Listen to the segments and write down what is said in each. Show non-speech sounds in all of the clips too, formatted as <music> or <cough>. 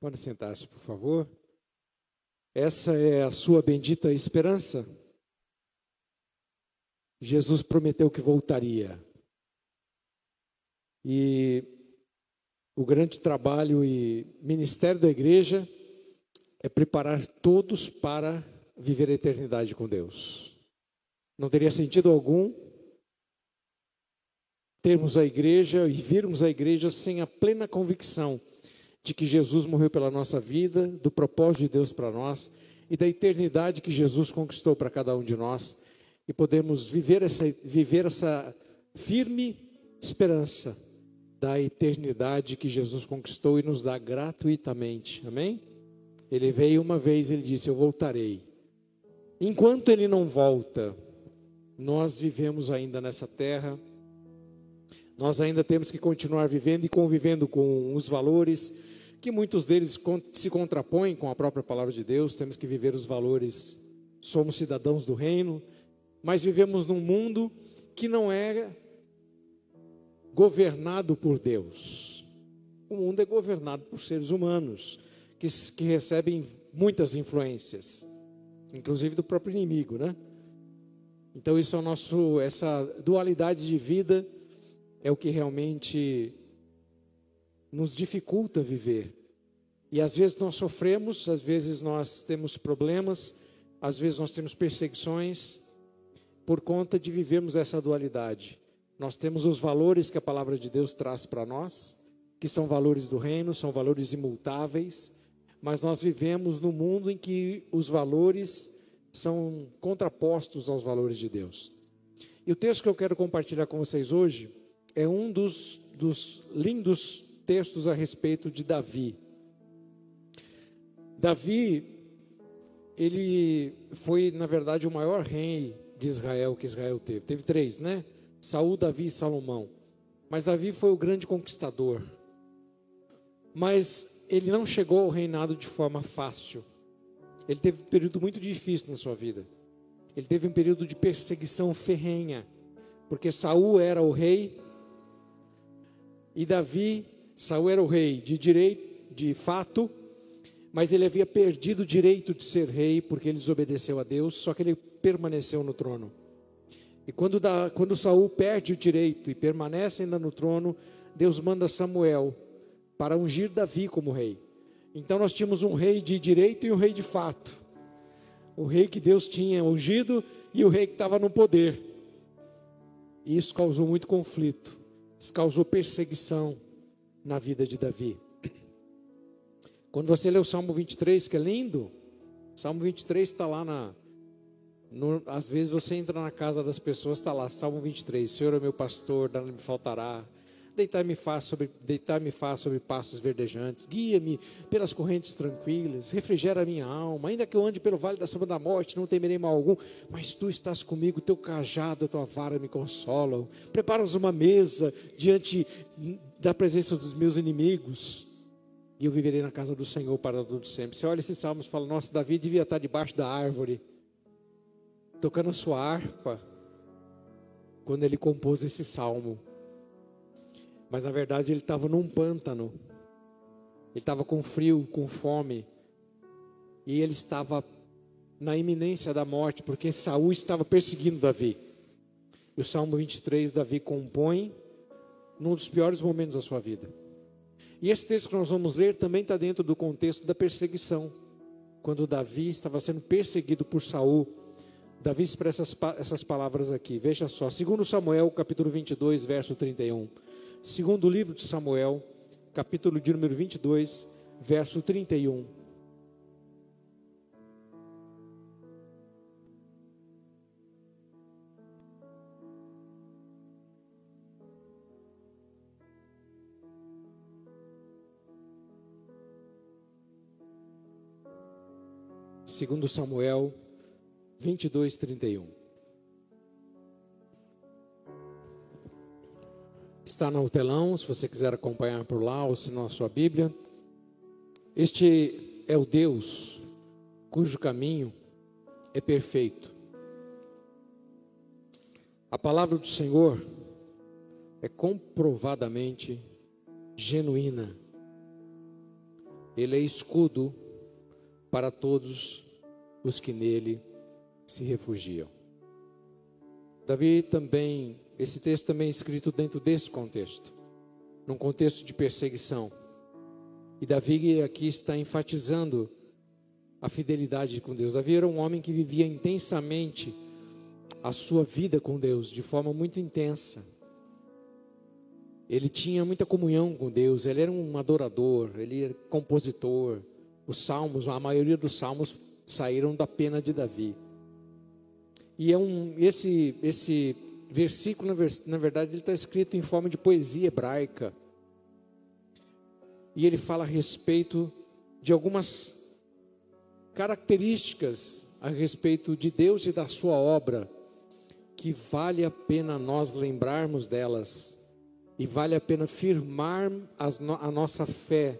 Pode sentar-se, por favor. Essa é a sua bendita esperança? Jesus prometeu que voltaria. E o grande trabalho e ministério da igreja é preparar todos para viver a eternidade com Deus. Não teria sentido algum termos a igreja e virmos a igreja sem a plena convicção de que Jesus morreu pela nossa vida, do propósito de Deus para nós e da eternidade que Jesus conquistou para cada um de nós e podemos viver essa, viver essa firme esperança da eternidade que Jesus conquistou e nos dá gratuitamente. Amém? Ele veio uma vez, ele disse: Eu voltarei. Enquanto ele não volta, nós vivemos ainda nessa terra, nós ainda temos que continuar vivendo e convivendo com os valores que muitos deles se contrapõem com a própria palavra de Deus. Temos que viver os valores, somos cidadãos do reino, mas vivemos num mundo que não é governado por Deus. O mundo é governado por seres humanos que, que recebem muitas influências, inclusive do próprio inimigo, né? Então isso é o nosso, essa dualidade de vida é o que realmente nos dificulta viver. E às vezes nós sofremos, às vezes nós temos problemas, às vezes nós temos perseguições por conta de vivermos essa dualidade. Nós temos os valores que a palavra de Deus traz para nós, que são valores do reino, são valores imutáveis, mas nós vivemos num mundo em que os valores são contrapostos aos valores de Deus. E o texto que eu quero compartilhar com vocês hoje é um dos, dos lindos textos a respeito de Davi. Davi, ele foi, na verdade, o maior rei de Israel que Israel teve. Teve três, né? Saul, Davi e Salomão. Mas Davi foi o grande conquistador. Mas ele não chegou ao reinado de forma fácil. Ele teve um período muito difícil na sua vida. Ele teve um período de perseguição ferrenha, porque Saul era o rei e Davi, Saul era o rei de direito, de fato, mas ele havia perdido o direito de ser rei porque ele desobedeceu a Deus, só que ele permaneceu no trono. E quando, da, quando Saul perde o direito e permanece ainda no trono, Deus manda Samuel para ungir Davi como rei. Então nós tínhamos um rei de direito e um rei de fato. O rei que Deus tinha ungido e o rei que estava no poder. E isso causou muito conflito. Isso causou perseguição na vida de Davi. Quando você lê o Salmo 23, que é lindo, Salmo 23 está lá na. No, às vezes você entra na casa das pessoas, está lá, Salmo 23, Senhor é meu pastor, nada me faltará. Deitar-me faz sobre, deitar-me faz sobre pastos verdejantes, guia-me pelas correntes tranquilas, refrigera a minha alma, ainda que eu ande pelo vale da sombra da morte, não temerei mal algum, mas tu estás comigo, teu cajado, a tua vara me consolam. Preparas uma mesa diante da presença dos meus inimigos, e eu viverei na casa do Senhor para todo sempre. Você olha esses salmos e fala: Nossa, Davi devia estar debaixo da árvore, tocando a sua harpa, quando ele compôs esse salmo. Mas na verdade ele estava num pântano. Ele estava com frio, com fome. E ele estava na iminência da morte, porque Saul estava perseguindo Davi. E o Salmo 23, Davi compõe num dos piores momentos da sua vida. E esse texto que nós vamos ler também está dentro do contexto da perseguição. Quando Davi estava sendo perseguido por Saul, Davi expressa essas palavras aqui. Veja só, segundo Samuel, capítulo 22, verso 31. Segundo livro de Samuel, capítulo de número 22, verso 31. Segundo Samuel 22, 31. Está no telão, se você quiser acompanhar por lá ou se não a sua Bíblia. Este é o Deus cujo caminho é perfeito. A palavra do Senhor é comprovadamente genuína. Ele é escudo para todos que nele se refugiam. Davi também, esse texto também é escrito dentro desse contexto, num contexto de perseguição. E Davi aqui está enfatizando a fidelidade com Deus. Davi era um homem que vivia intensamente a sua vida com Deus, de forma muito intensa. Ele tinha muita comunhão com Deus, ele era um adorador, ele era compositor. Os salmos, a maioria dos salmos saíram da pena de Davi. E é um, esse, esse versículo, na verdade, ele está escrito em forma de poesia hebraica. E ele fala a respeito de algumas características a respeito de Deus e da sua obra, que vale a pena nós lembrarmos delas e vale a pena firmar a nossa fé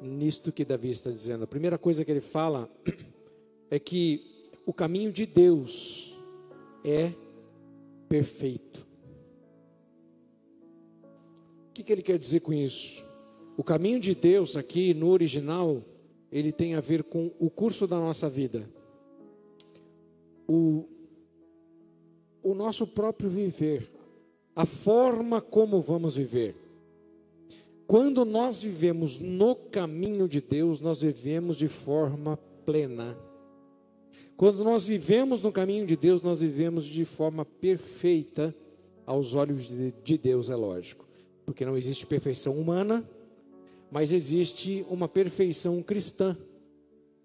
nisto que Davi está dizendo. A primeira coisa que ele fala é que o caminho de Deus é perfeito. O que, que ele quer dizer com isso? O caminho de Deus aqui no original, ele tem a ver com o curso da nossa vida. O, o nosso próprio viver, a forma como vamos viver. Quando nós vivemos no caminho de Deus, nós vivemos de forma plena. Quando nós vivemos no caminho de Deus, nós vivemos de forma perfeita aos olhos de Deus, é lógico. Porque não existe perfeição humana, mas existe uma perfeição cristã,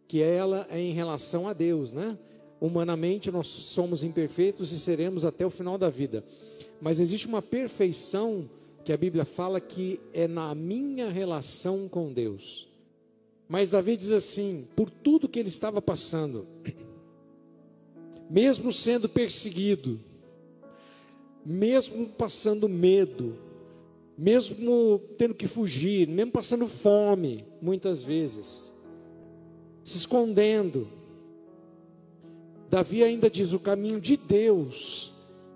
que ela é em relação a Deus, né? Humanamente nós somos imperfeitos e seremos até o final da vida. Mas existe uma perfeição que a Bíblia fala que é na minha relação com Deus. Mas Davi diz assim: por tudo que ele estava passando, mesmo sendo perseguido, mesmo passando medo, mesmo tendo que fugir, mesmo passando fome, muitas vezes, se escondendo, Davi ainda diz: o caminho de Deus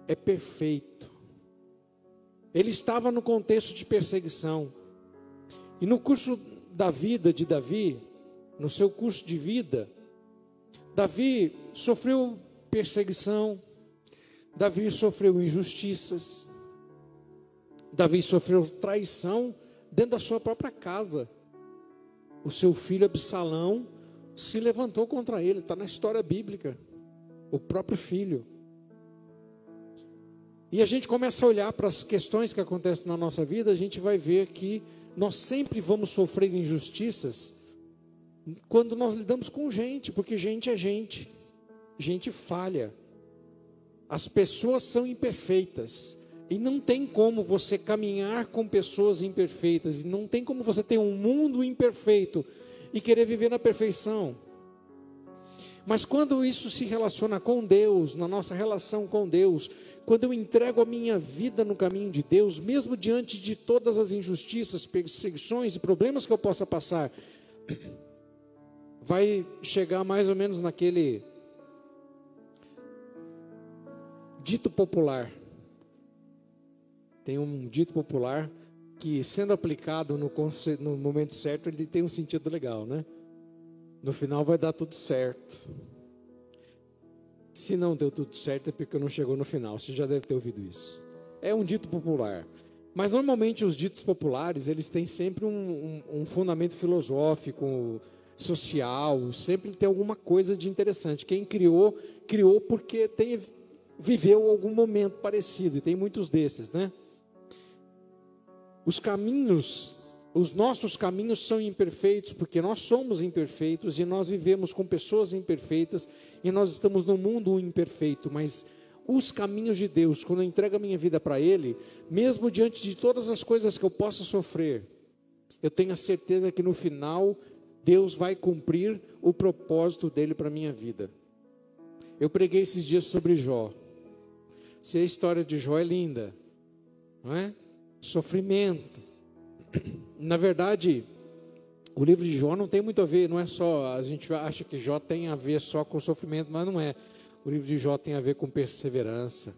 é perfeito. Ele estava no contexto de perseguição. E no curso da vida de Davi, no seu curso de vida, Davi sofreu perseguição, Davi sofreu injustiças, Davi sofreu traição dentro da sua própria casa. O seu filho Absalão se levantou contra ele, está na história bíblica. O próprio filho. E a gente começa a olhar para as questões que acontecem na nossa vida, a gente vai ver que nós sempre vamos sofrer injustiças quando nós lidamos com gente, porque gente é gente, gente falha. As pessoas são imperfeitas. E não tem como você caminhar com pessoas imperfeitas, e não tem como você ter um mundo imperfeito e querer viver na perfeição. Mas quando isso se relaciona com Deus, na nossa relação com Deus, quando eu entrego a minha vida no caminho de Deus, mesmo diante de todas as injustiças, perseguições e problemas que eu possa passar, vai chegar mais ou menos naquele dito popular. Tem um dito popular que, sendo aplicado no, no momento certo, ele tem um sentido legal, né? No final vai dar tudo certo. Se não deu tudo certo é porque não chegou no final. Você já deve ter ouvido isso. É um dito popular. Mas normalmente os ditos populares, eles têm sempre um, um, um fundamento filosófico, social, sempre tem alguma coisa de interessante. Quem criou, criou porque tem, viveu algum momento parecido, e tem muitos desses, né? Os caminhos os nossos caminhos são imperfeitos porque nós somos imperfeitos e nós vivemos com pessoas imperfeitas e nós estamos no mundo imperfeito, mas os caminhos de Deus, quando eu entrego a minha vida para Ele, mesmo diante de todas as coisas que eu possa sofrer, eu tenho a certeza que no final Deus vai cumprir o propósito dele para a minha vida. Eu preguei esses dias sobre Jó. Se a história de Jó é linda, não é? Sofrimento, na verdade, o livro de Jó não tem muito a ver, não é só, a gente acha que Jó tem a ver só com sofrimento, mas não é. O livro de Jó tem a ver com perseverança.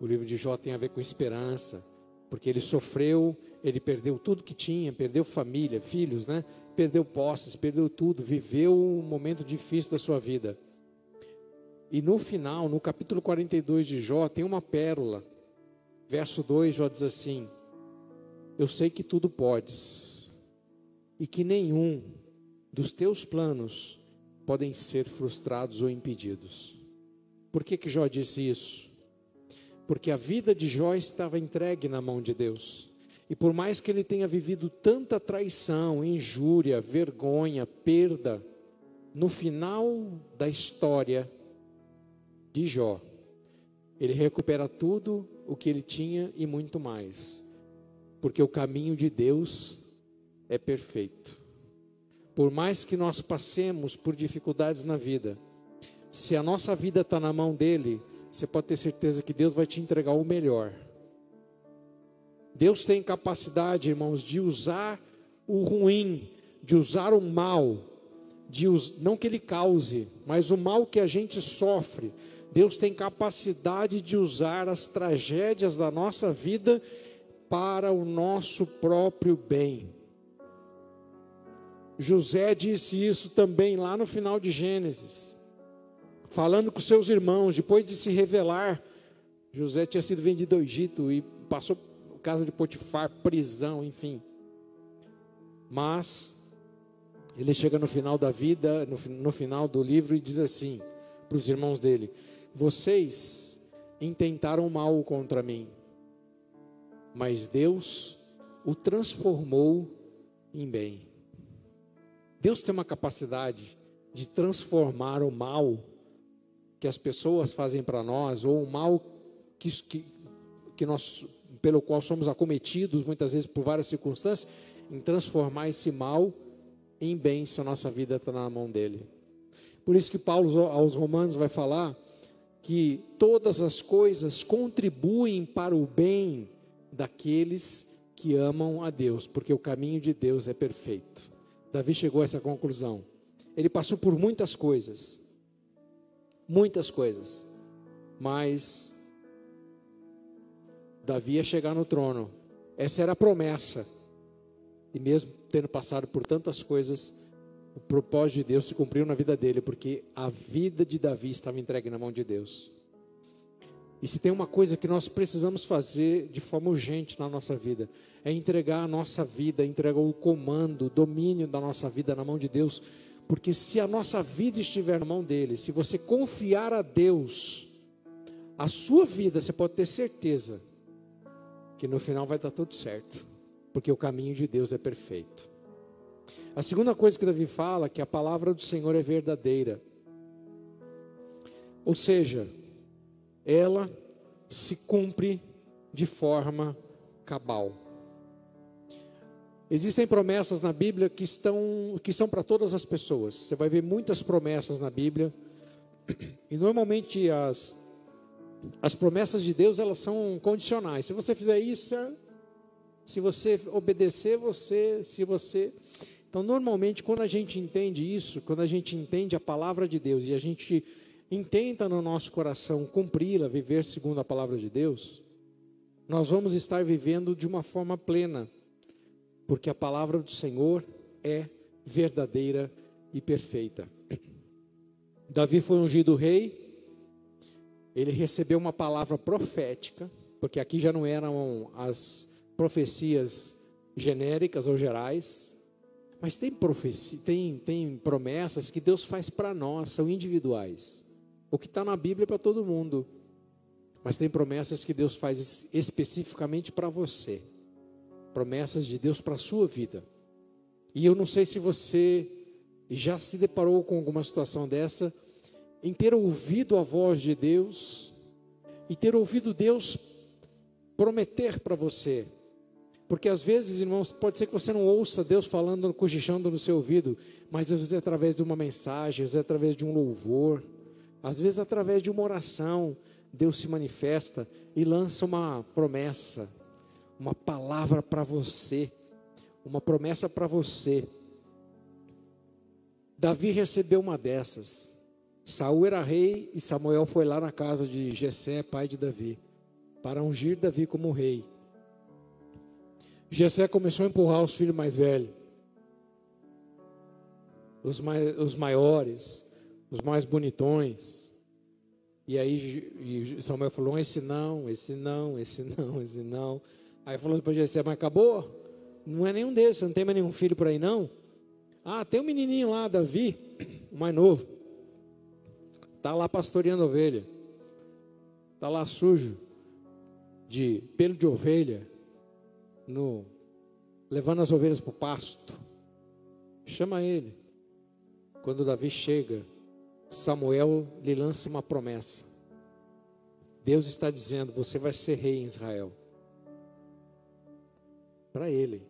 O livro de Jó tem a ver com esperança. porque ele sofreu, ele perdeu tudo que tinha, perdeu família, filhos, né? Perdeu posses, perdeu tudo, viveu um momento difícil da sua vida. E no final, no capítulo 42 de Jó, tem uma pérola. Verso 2, Jó diz assim: Eu sei que tudo podes, e que nenhum dos teus planos podem ser frustrados ou impedidos. Por que, que Jó disse isso? Porque a vida de Jó estava entregue na mão de Deus. E por mais que ele tenha vivido tanta traição, injúria, vergonha, perda, no final da história de Jó, ele recupera tudo o que ele tinha e muito mais. Porque o caminho de Deus é perfeito. Por mais que nós passemos por dificuldades na vida, se a nossa vida está na mão dele, você pode ter certeza que Deus vai te entregar o melhor. Deus tem capacidade, irmãos, de usar o ruim, de usar o mal, de us... não que ele cause, mas o mal que a gente sofre. Deus tem capacidade de usar as tragédias da nossa vida para o nosso próprio bem. José disse isso também lá no final de Gênesis, falando com seus irmãos, depois de se revelar. José tinha sido vendido ao Egito e passou casa de Potifar, prisão, enfim. Mas ele chega no final da vida, no, no final do livro, e diz assim para os irmãos dele: Vocês intentaram mal contra mim, mas Deus o transformou em bem. Deus tem uma capacidade de transformar o mal que as pessoas fazem para nós, ou o mal que, que, que nós, pelo qual somos acometidos muitas vezes por várias circunstâncias, em transformar esse mal em bem se a nossa vida está na mão dele. Por isso que Paulo aos Romanos vai falar que todas as coisas contribuem para o bem daqueles que amam a Deus, porque o caminho de Deus é perfeito. Davi chegou a essa conclusão. Ele passou por muitas coisas, muitas coisas, mas Davi ia chegar no trono. Essa era a promessa. E mesmo tendo passado por tantas coisas, o propósito de Deus se cumpriu na vida dele, porque a vida de Davi estava entregue na mão de Deus. E se tem uma coisa que nós precisamos fazer de forma urgente na nossa vida, é entregar a nossa vida, entregar o comando, o domínio da nossa vida na mão de Deus, porque se a nossa vida estiver na mão dele, se você confiar a Deus, a sua vida, você pode ter certeza que no final vai estar tudo certo, porque o caminho de Deus é perfeito. A segunda coisa que Davi fala é que a palavra do Senhor é verdadeira. Ou seja, ela se cumpre de forma cabal. Existem promessas na Bíblia que estão que são para todas as pessoas. Você vai ver muitas promessas na Bíblia. E normalmente as as promessas de Deus, elas são condicionais. Se você fizer isso, se você obedecer, você, se você Então, normalmente quando a gente entende isso, quando a gente entende a palavra de Deus e a gente intenta no nosso coração cumpri-la, viver segundo a palavra de Deus, nós vamos estar vivendo de uma forma plena, porque a palavra do Senhor é verdadeira e perfeita. Davi foi ungido rei, ele recebeu uma palavra profética, porque aqui já não eram as profecias genéricas ou gerais, mas tem, profecia, tem, tem promessas que Deus faz para nós, são individuais. O que está na Bíblia é para todo mundo. Mas tem promessas que Deus faz especificamente para você. Promessas de Deus para a sua vida. E eu não sei se você já se deparou com alguma situação dessa, em ter ouvido a voz de Deus e ter ouvido Deus prometer para você. Porque às vezes, irmãos, pode ser que você não ouça Deus falando, cochichando no seu ouvido, mas às vezes é através de uma mensagem, às vezes é através de um louvor. Às vezes, através de uma oração, Deus se manifesta e lança uma promessa, uma palavra para você, uma promessa para você. Davi recebeu uma dessas. Saul era rei e Samuel foi lá na casa de Jessé, pai de Davi, para ungir Davi como rei. Jessé começou a empurrar os filhos mais velhos, os, mais, os maiores, os mais bonitões. E aí Samuel falou: esse não, esse não, esse não, <laughs> esse não. Aí falou para Jessé: mas acabou? Não é nenhum desses, não tem mais nenhum filho por aí não? Ah, tem um menininho lá, Davi, <coughs> o mais novo. Está lá pastoreando ovelha. Está lá sujo de pelo de ovelha, no, levando as ovelhas para o pasto. Chama ele. Quando Davi chega, Samuel lhe lança uma promessa. Deus está dizendo: Você vai ser rei em Israel. Para ele.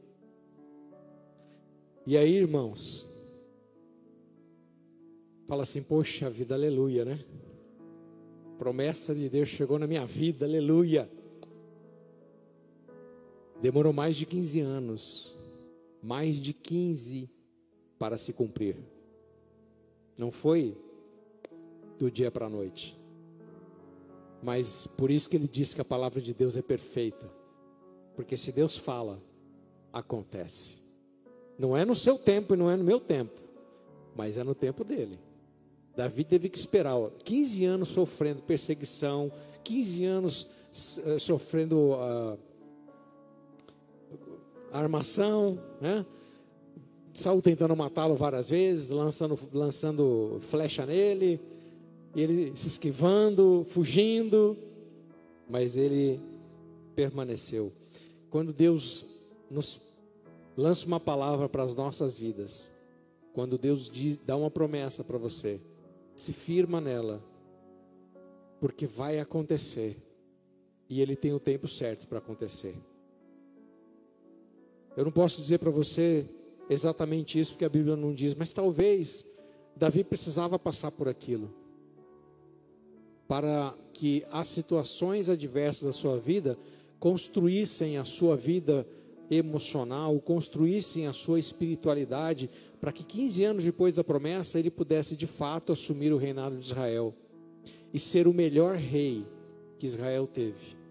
E aí, irmãos, fala assim: Poxa vida, aleluia, né? Promessa de Deus chegou na minha vida, aleluia. Demorou mais de 15 anos, mais de 15 para se cumprir. Não foi do dia para a noite. Mas por isso que ele diz que a palavra de Deus é perfeita. Porque se Deus fala, acontece. Não é no seu tempo e não é no meu tempo, mas é no tempo dele. Davi teve que esperar ó, 15 anos sofrendo perseguição, 15 anos uh, sofrendo uh, armação, né? Saul tentando matá-lo várias vezes, lançando, lançando flecha nele, ele se esquivando, fugindo, mas ele permaneceu. Quando Deus nos lança uma palavra para as nossas vidas, quando Deus diz, dá uma promessa para você, se firma nela, porque vai acontecer, e Ele tem o tempo certo para acontecer. Eu não posso dizer para você exatamente isso, porque a Bíblia não diz, mas talvez Davi precisava passar por aquilo, para que as situações adversas da sua vida construíssem a sua vida emocional, construíssem a sua espiritualidade, para que 15 anos depois da promessa ele pudesse de fato assumir o reinado de Israel e ser o melhor rei que Israel teve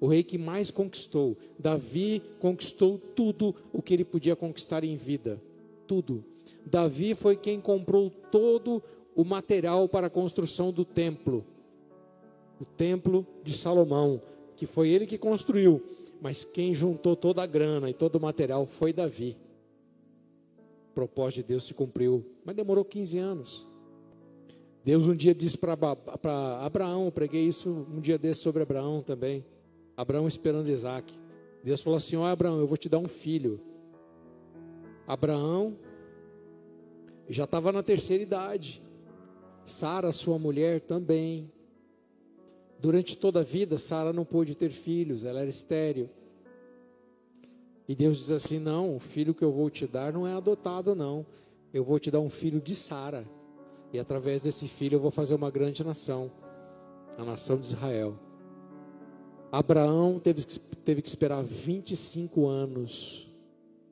o rei que mais conquistou. Davi conquistou tudo o que ele podia conquistar em vida. Tudo. Davi foi quem comprou todo o material para a construção do templo. O templo de Salomão, que foi ele que construiu, mas quem juntou toda a grana e todo o material foi Davi. O propósito de Deus se cumpriu, mas demorou 15 anos. Deus um dia disse para Abraão, preguei isso um dia desse sobre Abraão também. Abraão esperando Isaac. Deus falou assim: Ó oh, Abraão, eu vou te dar um filho. Abraão já estava na terceira idade. Sara, sua mulher, também. Durante toda a vida, Sara não pôde ter filhos, ela era estéril. E Deus diz assim: Não, o filho que eu vou te dar não é adotado, não. Eu vou te dar um filho de Sara. E através desse filho eu vou fazer uma grande nação a nação de Israel. Abraão teve, teve que esperar 25 anos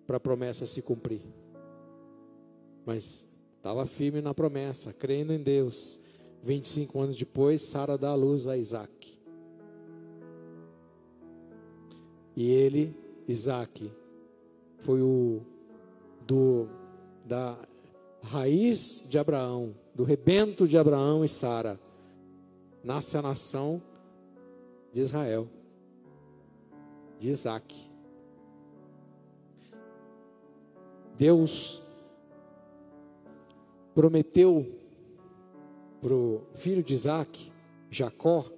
para a promessa se cumprir. Mas estava firme na promessa, crendo em Deus. 25 anos depois, Sara dá a luz a Isaac. E ele, Isaac, foi o do da raiz de Abraão, do rebento de Abraão e Sara. Nasce a nação de Israel, de Isaac. Deus prometeu para o filho de Isaac, Jacó,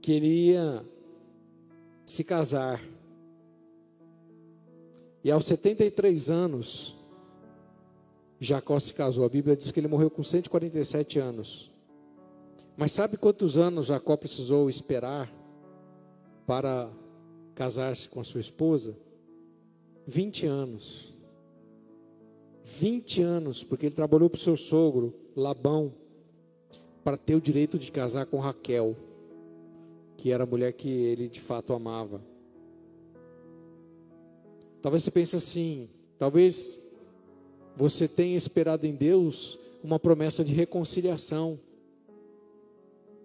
que ele ia se casar. E aos 73 anos, Jacó se casou. A Bíblia diz que ele morreu com 147 anos. Mas sabe quantos anos Jacó precisou esperar para casar-se com a sua esposa? 20 anos. 20 anos, porque ele trabalhou para o seu sogro, Labão, para ter o direito de casar com Raquel, que era a mulher que ele de fato amava. Talvez você pense assim, talvez você tenha esperado em Deus uma promessa de reconciliação.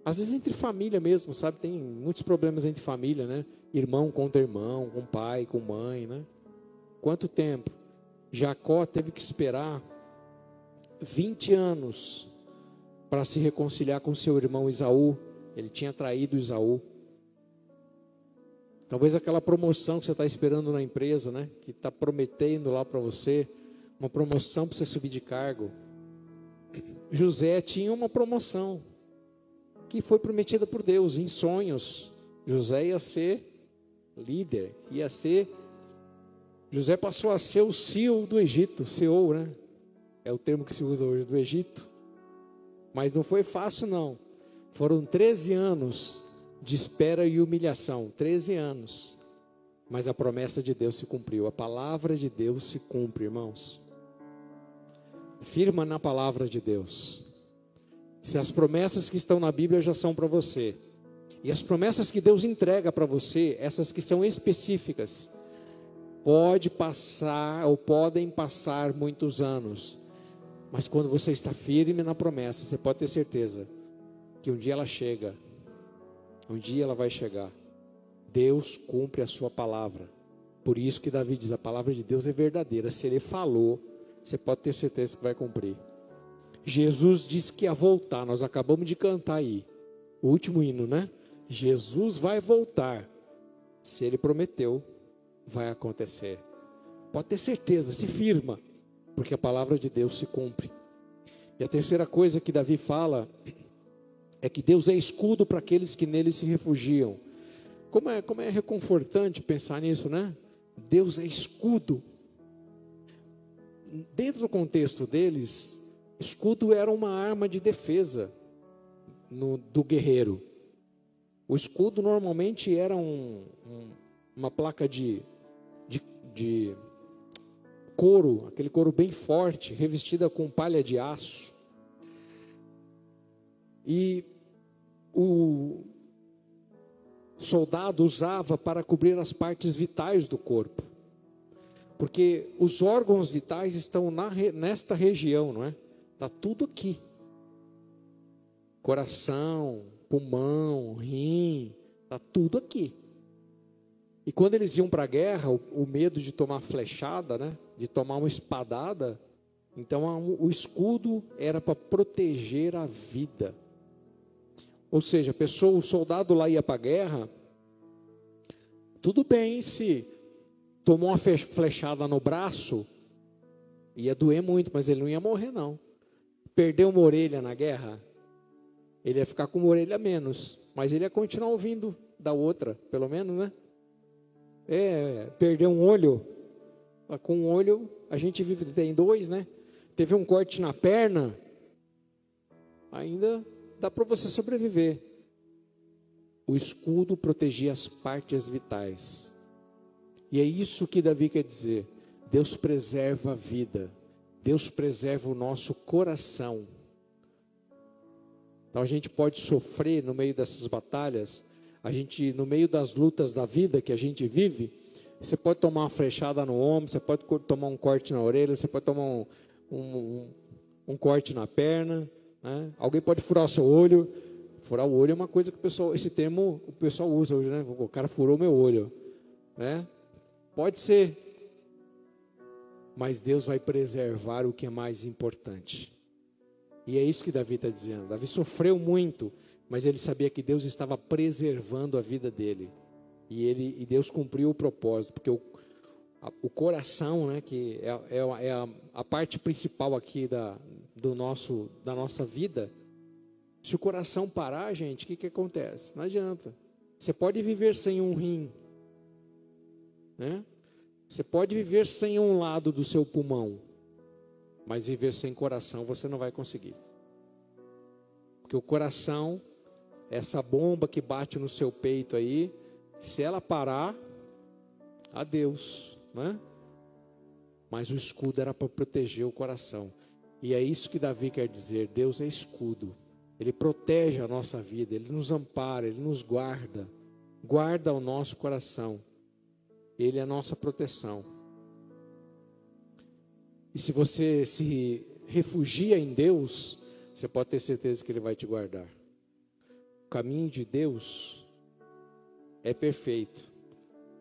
Às vezes entre família mesmo, sabe? Tem muitos problemas entre família, né? irmão contra irmão, com pai, com mãe, né? Quanto tempo? Jacó teve que esperar 20 anos para se reconciliar com seu irmão Isaú. Ele tinha traído Isaú. Talvez aquela promoção que você está esperando na empresa, né? Que está prometendo lá para você, uma promoção para você subir de cargo. José tinha uma promoção que foi prometida por Deus em sonhos. José ia ser líder, ia ser. José passou a ser o CEO do Egito, CEO, né? É o termo que se usa hoje do Egito. Mas não foi fácil, não. Foram 13 anos de espera e humilhação 13 anos. Mas a promessa de Deus se cumpriu, a palavra de Deus se cumpre, irmãos. Firma na palavra de Deus. Se as promessas que estão na Bíblia já são para você, e as promessas que Deus entrega para você, essas que são específicas, pode passar ou podem passar muitos anos, mas quando você está firme na promessa, você pode ter certeza que um dia ela chega um dia ela vai chegar. Deus cumpre a sua palavra. Por isso que Davi diz: a palavra de Deus é verdadeira. Se ele falou, você pode ter certeza que vai cumprir. Jesus disse que ia voltar. Nós acabamos de cantar aí. O último hino, né? Jesus vai voltar. Se ele prometeu, vai acontecer. Pode ter certeza, se firma, porque a palavra de Deus se cumpre. E a terceira coisa que Davi fala é que Deus é escudo para aqueles que nele se refugiam. Como é, como é reconfortante pensar nisso, né? Deus é escudo. Dentro do contexto deles, escudo era uma arma de defesa no, do guerreiro. O escudo normalmente era um, um, uma placa de, de, de couro, aquele couro bem forte, revestida com palha de aço. E o soldado usava para cobrir as partes vitais do corpo. Porque os órgãos vitais estão na, nesta região, não é? Está tudo aqui. Coração, pulmão, rim, está tudo aqui. E quando eles iam para a guerra, o, o, medo de tomar flechada, né? De tomar uma espadada, então o escudo era para proteger a vida. Ou seja, a pessoa, o soldado lá ia para a guerra, tudo bem se tomou uma flechada no braço, ia doer muito, mas ele não ia morrer não. Perdeu uma orelha na guerra, ele ia ficar com uma orelha menos, mas ele ia continuar ouvindo da outra, pelo menos, né? É, perdeu um olho, com um olho a gente vive, tem dois, né? Teve um corte na perna, ainda dá para você sobreviver. O escudo protegia as partes vitais. E é isso que Davi quer dizer. Deus preserva a vida. Deus preserva o nosso coração. Então a gente pode sofrer no meio dessas batalhas, a gente no meio das lutas da vida que a gente vive, você pode tomar uma flechada no ombro, você pode tomar um corte na orelha, você pode tomar um, um, um, corte na perna, né? Alguém pode furar o seu olho. Furar o olho é uma coisa que o pessoal, esse termo o pessoal usa hoje, né? O cara furou meu olho, né? Pode ser, mas Deus vai preservar o que é mais importante. E é isso que Davi está dizendo. Davi sofreu muito, mas ele sabia que Deus estava preservando a vida dele. E ele e Deus cumpriu o propósito, porque o, a, o coração, né, que é, é, é a, a, parte principal aqui da, do nosso, da nossa vida, se o coração parar, gente, o que, que acontece? Não adianta. Você pode viver sem um rim, né? Você pode viver sem um lado do seu pulmão, mas viver sem coração você não vai conseguir. Porque o coração, essa bomba que bate no seu peito aí, se ela parar, adeus, né? Mas o escudo era para proteger o coração. E é isso que Davi quer dizer: Deus é escudo. Ele protege a nossa vida, ele nos ampara, ele nos guarda, guarda o nosso coração. Ele é a nossa proteção. E se você se refugia em Deus, você pode ter certeza que Ele vai te guardar. O caminho de Deus é perfeito.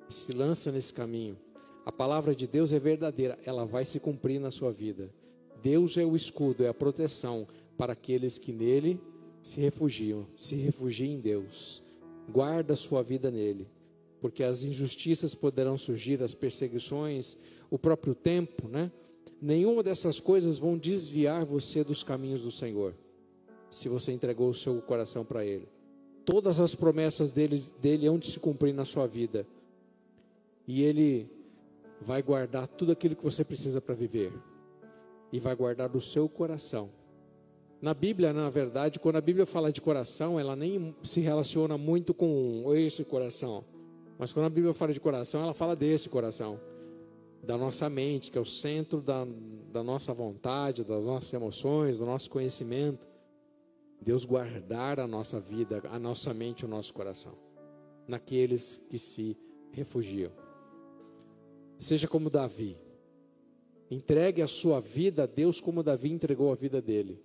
se lança nesse caminho. A palavra de Deus é verdadeira, ela vai se cumprir na sua vida. Deus é o escudo, é a proteção para aqueles que nele se refugiam. Se refugiem em Deus. Guarda a sua vida nele, porque as injustiças poderão surgir, as perseguições, o próprio tempo, né? Nenhuma dessas coisas vão desviar você dos caminhos do Senhor, se você entregou o seu coração para Ele. Todas as promessas dele, dele hão de se cumprir na sua vida, e Ele vai guardar tudo aquilo que você precisa para viver, e vai guardar o seu coração. Na Bíblia, na verdade, quando a Bíblia fala de coração, ela nem se relaciona muito com esse coração. Mas quando a Bíblia fala de coração, ela fala desse coração da nossa mente, que é o centro da, da nossa vontade, das nossas emoções, do nosso conhecimento. Deus guardar a nossa vida, a nossa mente o nosso coração naqueles que se refugiam. Seja como Davi. Entregue a sua vida a Deus como Davi entregou a vida dele,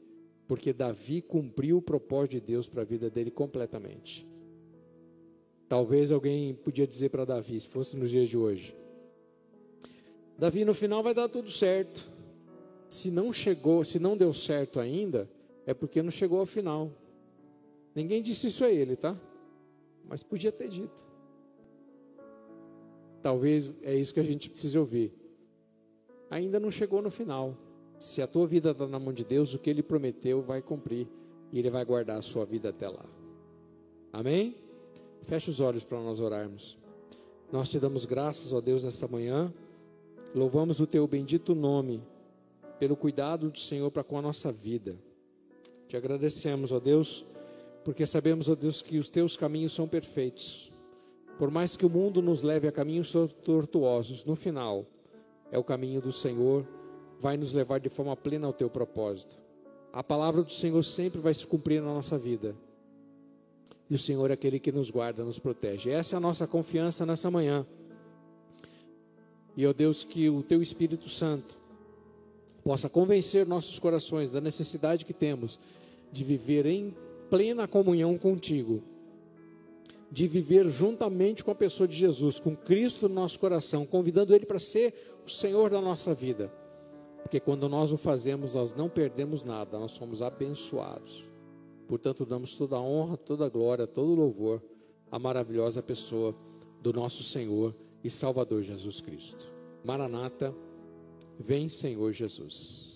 porque Davi cumpriu o propósito de Deus para a vida dele completamente. Talvez alguém podia dizer para Davi, se fosse nos dias de hoje, Davi, no final vai dar tudo certo. Se não chegou, se não deu certo ainda, é porque não chegou ao final. Ninguém disse isso a ele, tá? Mas podia ter dito. Talvez é isso que a gente precisa ouvir. Ainda não chegou no final. Se a tua vida está na mão de Deus, o que Ele prometeu vai cumprir e Ele vai guardar a sua vida até lá. Amém? Feche os olhos para nós orarmos. Nós te damos graças, ó Deus, nesta manhã. Louvamos o teu bendito nome pelo cuidado do Senhor para com a nossa vida. Te agradecemos, ó Deus, porque sabemos, ó Deus, que os teus caminhos são perfeitos. Por mais que o mundo nos leve a caminhos tortuosos, no final, é o caminho do Senhor, vai nos levar de forma plena ao teu propósito. A palavra do Senhor sempre vai se cumprir na nossa vida. E o Senhor é aquele que nos guarda, nos protege. Essa é a nossa confiança nessa manhã. E, ó Deus, que o Teu Espírito Santo possa convencer nossos corações da necessidade que temos de viver em plena comunhão contigo, de viver juntamente com a pessoa de Jesus, com Cristo no nosso coração, convidando Ele para ser o Senhor da nossa vida. Porque quando nós o fazemos, nós não perdemos nada, nós somos abençoados. Portanto, damos toda a honra, toda a glória, todo o louvor à maravilhosa pessoa do nosso Senhor e Salvador Jesus Cristo. Maranata, vem Senhor Jesus.